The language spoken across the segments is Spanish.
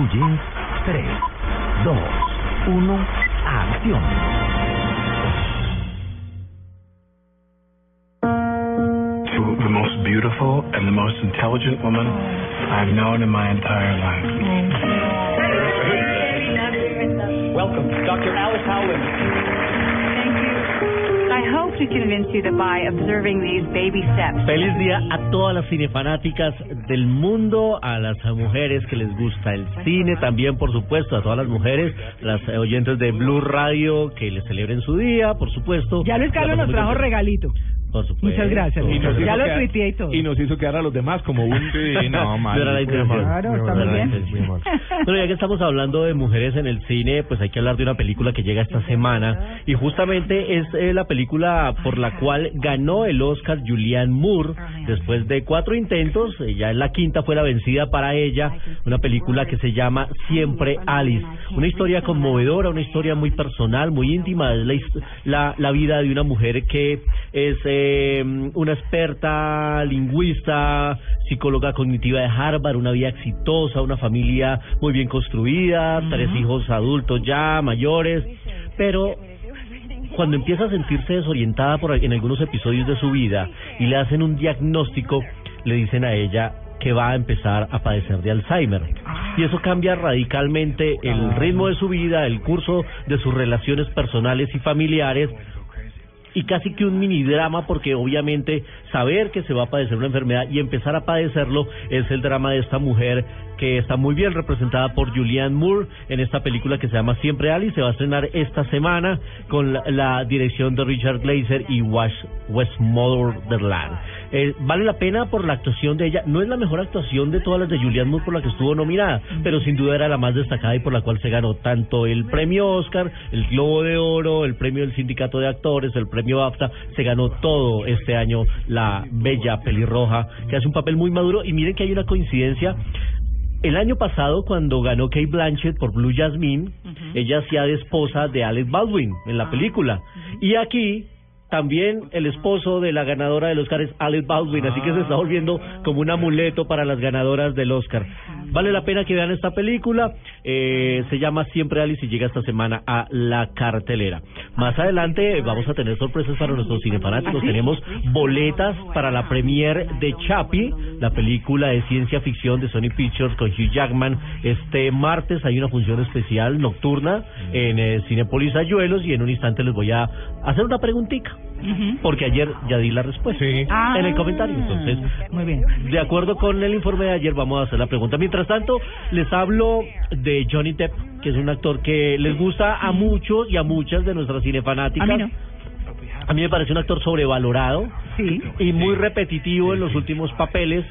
En Blue Jeans, 3, 2, 1, acción. To the most beautiful and the most intelligent woman I've known in my entire life. Welcome, Dr. Alice Howland. Thank you. I hope to convince you that by observing these baby steps. Feliz día a todas las cinefanáticas del mundo, a las mujeres que les gusta el cine, también por supuesto a todas las mujeres, las oyentes de Blue Radio que les celebren su día, por supuesto. Ya Luis Carlos nos trajo regalito. Por supuesto. Muchas gracias. Y nos ya hizo lo quedar- tuiteé y todo. Y nos hizo quedar a los demás como un... Sí, no, mal. Era la intención. Claro, está muy bien. Pero ya que estamos hablando de mujeres en el cine, pues hay que hablar de una película que llega esta semana y justamente es eh, la película por la cual ganó el Oscar Julianne Moore después de cuatro intentos, eh, ya en la quinta fue la vencida para ella, una película que se llama Siempre Alice, una historia conmovedora, una historia muy personal, muy íntima, es la, la vida de una mujer que es eh, una experta lingüista, psicóloga cognitiva de Harvard, una vida exitosa, una familia muy bien construida, tres hijos adultos ya, mayores, pero cuando empieza a sentirse desorientada por, en algunos episodios de su vida y le hacen un diagnóstico, le dicen a ella que va a empezar a padecer de Alzheimer. Y eso cambia radicalmente el ritmo de su vida, el curso de sus relaciones personales y familiares, y casi que un mini drama porque obviamente saber que se va a padecer una enfermedad y empezar a padecerlo es el drama de esta mujer que está muy bien representada por Julianne Moore en esta película que se llama Siempre Alice se va a estrenar esta semana con la, la dirección de Richard Glazer y Wash Westmoreland eh, vale la pena por la actuación de ella. No es la mejor actuación de todas las de Julianne Moore por la que estuvo nominada pero sin duda era la más destacada y por la cual se ganó tanto el premio Oscar el Globo de Oro el premio del Sindicato de Actores el premio BAFTA se ganó todo este año la bella pelirroja que hace un papel muy maduro. Y miren que hay una coincidencia. El año pasado, cuando ganó Kate Blanchett por Blue Jasmine, ella hacía de esposa de Alec Baldwin en la película. Y aquí también el esposo de la ganadora del Oscar es Alec Baldwin, así que se está volviendo como un amuleto para las ganadoras del Oscar. Vale la pena que vean esta película, eh, se llama Siempre Alice y llega esta semana a la cartelera. Más adelante eh, vamos a tener sorpresas para nuestros cinefanáticos, tenemos boletas para la premiere de Chappie, la película de ciencia ficción de Sony Pictures con Hugh Jackman. Este martes hay una función especial nocturna en eh, Cinepolis Ayuelos y en un instante les voy a hacer una preguntita. Porque ayer ya di la respuesta Ah. en el comentario. Entonces, Muy bien. de acuerdo con el informe de ayer, vamos a hacer la pregunta. Mientras tanto, les hablo de Johnny Depp, que es un actor que les gusta a muchos y a muchas de nuestras cinefanáticas. A mí no. A mí me parece un actor sobrevalorado Sí. y muy repetitivo en los últimos papeles.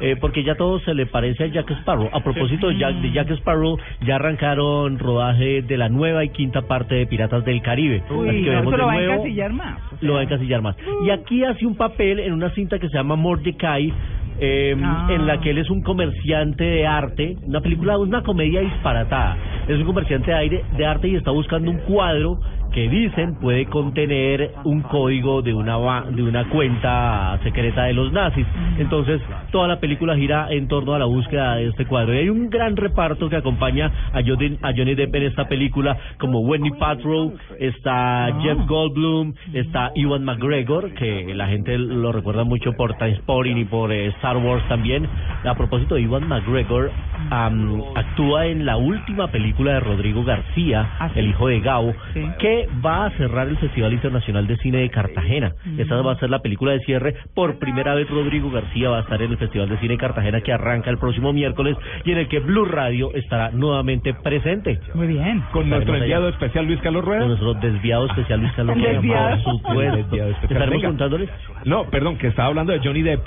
Eh, porque ya todo se le parece a Jack Sparrow. A propósito de Jack, de Jack Sparrow, ya arrancaron rodaje de la nueva y quinta parte de Piratas del Caribe. Así que no, vemos de lo va a nuevo encasillar más. o sea. lo va a encasillar más. Y aquí hace un papel en una cinta que se llama Mordecai, eh, Ah. en la que él es un comerciante de arte, una película, una comedia disparatada. Es un comerciante de, aire, de arte y está buscando un cuadro que dicen puede contener un código de una de una cuenta secreta de los nazis. Entonces, toda la película gira en torno a la búsqueda de este cuadro. Y hay un gran reparto que acompaña a Johnny, a Johnny Depp en esta película, como Wendy Paltrow, está Jeff Goldblum, está Ewan McGregor, que la gente lo recuerda mucho por Transporting y por eh, Star Wars también. A propósito de Ewan McGregor, am, actúa en la última película de Rodrigo García, el hijo de Gao, que va a cerrar el Festival Internacional de Cine de Cartagena. Esta va a ser la película de cierre. Por primera vez Rodrigo García va a estar en el Festival de Cine de Cartagena que arranca el próximo miércoles y en el que Blue Radio estará nuevamente presente. Muy bien. Con nuestro enviado especial Luis Carlos Rueda. Con nuestro desviado especial Luis Carlos Rueda, por supuesto. Estaremos contándoles. No, perdón, que estaba hablando de Johnny Depp.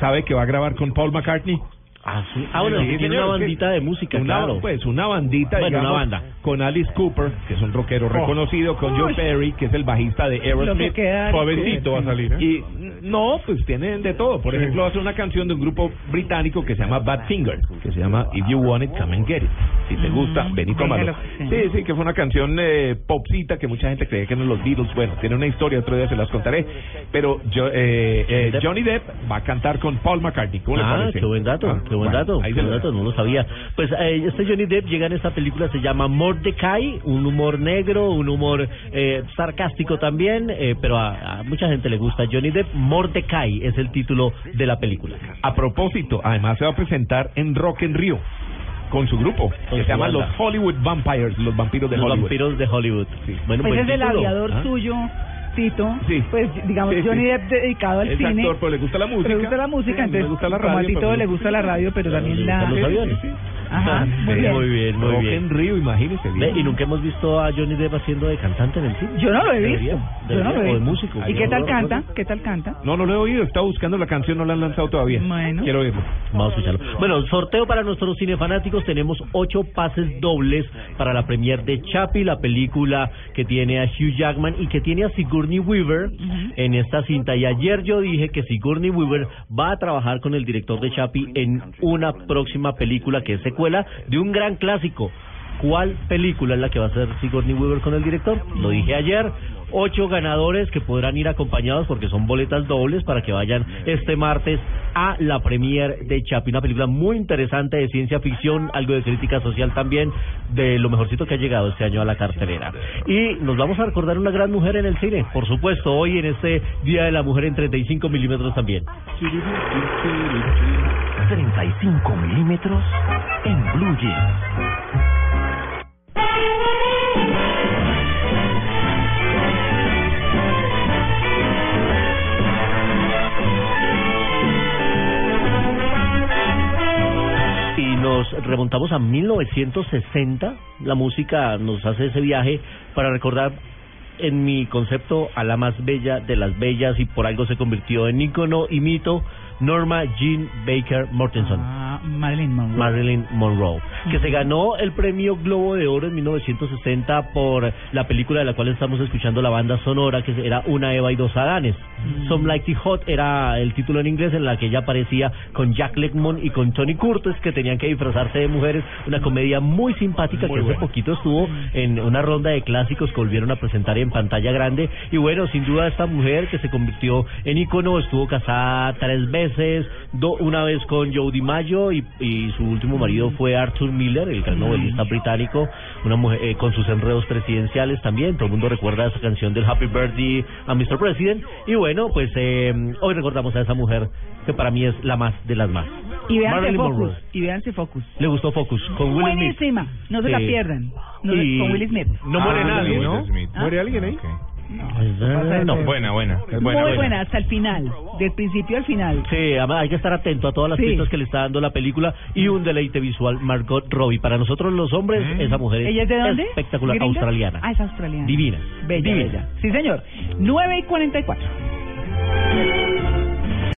¿Sabe que va a grabar con Paul McCartney? Ah, sí. Ah, bueno, Sí, tiene señor, una bandita de música, una, claro. Pues una bandita, Bueno, una banda. con Alice Cooper, que es un rockero reconocido, con Joe Uy. Perry, que es el bajista de Aerosmith. Suavecito va a salir, ¿eh? Y no, pues tienen de todo. Por ejemplo, hace una canción de un grupo británico que se llama Bad Finger, que se llama If You Want It, Come and Get It. Si te gusta, ven y tómalo. sí. Sí, que fue una canción eh, popcita que mucha gente creía que eran los Beatles. Bueno, tiene una historia, otro día se las contaré. Pero yo, eh, eh. Johnny Depp va a cantar con Paul McCartney. ¿Cómo le ah, parece? qué buen dato, Ah, qué buen bueno, dato, ahí qué buen dato, no lo sabía. Pues eh, este Johnny Depp llega en esta película, se llama Mordecai, un humor negro, un humor eh, sarcástico también, eh, pero a, a mucha gente le gusta Johnny Depp. Mordecai es el título de la película. A propósito, además se va a presentar en Rock en Río con su grupo, Con que su se llama banda. los Hollywood Vampires, los vampiros de Los Hollywood. vampiros de Hollywood. Bueno, Pues es el aviador Ah. suyo, Tito. Sí. Pues digamos, Sí, sí. Johnny Depp dedicado al Es cine. actor, pero le gusta la música. Le gusta la música, Sí, entonces gusta la como a radio, Tito pero- le gusta la radio, pero también le la... los aviones. Ajá, muy bien. muy bien, muy bien. en Río, imagínese. Ve, y nunca hemos visto a Johnny Depp haciendo de cantante en el cine. Yo no lo he visto. Debería, Yo no lo he o de visto. músico. ¿Y qué tal No, canta? no, ¿Qué tal canta? No, no lo he oído, está buscando la canción, no la han lanzado todavía. Bueno. Quiero oírlo. Vamos a escucharlo. Bueno, sorteo para nuestros cinefanáticos. Tenemos ocho pases dobles para la premier de Chappie, la película que tiene a Hugh Jackman y que tiene a Sigourney Weaver en esta cinta. Y ayer yo dije que Sigourney Weaver va a trabajar con el director de Chappie en una próxima película que es secuela de un gran clásico. ¿Cuál película es la que va a hacer Sigourney Weaver con el director? Lo dije ayer. Ocho ganadores que podrán ir acompañados porque son boletas dobles para que vayan este martes a la premier de Chapi, una película muy interesante de ciencia ficción, algo de crítica social también, de lo mejorcito que ha llegado este año a la cartelera. Y nos vamos a recordar una gran mujer en el cine, por supuesto, hoy en este Día de la Mujer en 35 milímetros también. 35 milímetros en Blue Jeans. Remontamos a 1960. La música nos hace ese viaje para recordar, en mi concepto, a la más bella de las bellas y por algo se convirtió en ícono y mito, Norma Jean Baker Mortenson. Ah, Marilyn Monroe. Marilyn Monroe, que se ganó el premio Globo de Oro en 1960 por la película de la cual estamos escuchando la banda sonora, que era Una Eva y dos Adanes. Some Like It Hot era el título en inglés en la que ella aparecía con Jack Lemmon y con Tony Curtis, que tenían que disfrazarse de mujeres. Una comedia muy simpática que hace poquito estuvo en una ronda de clásicos que volvieron a presentar en pantalla grande. Y bueno, sin duda esta mujer que se convirtió en ícono, estuvo casada tres veces, do- una vez con Joe DiMaggio y, y su último marido fue Arthur Miller, el gran novelista británico, una mujer eh, con sus enredos presidenciales también. Todo el mundo recuerda esa canción del Happy Birthday a Mr. President. Y bueno, pues eh, hoy recordamos a esa mujer que para mí es la más de las más. Y Focus. Monroe. Y Focus. Le gustó Focus con Will Smith. Buenísima. No se la pierdan. No se- Y- Con Will Smith. No muere Ah, nadie, ¿no? Smith. ¿Ah? ¿Muere alguien ahí? Eh, No. Buena, buena. Es buena, Muy buena, hasta el final. Del principio al final. Sí, hay que estar atento a todas las Sí. pistas que le está dando la película y un deleite visual Margot Robbie. Para nosotros los hombres, esa mujer es, ¿Ella es de dónde? espectacular, ¿Gringa? australiana. Ah, es australiana. Divina. Bella, Divina. bella. Sí, señor. 9 y 44.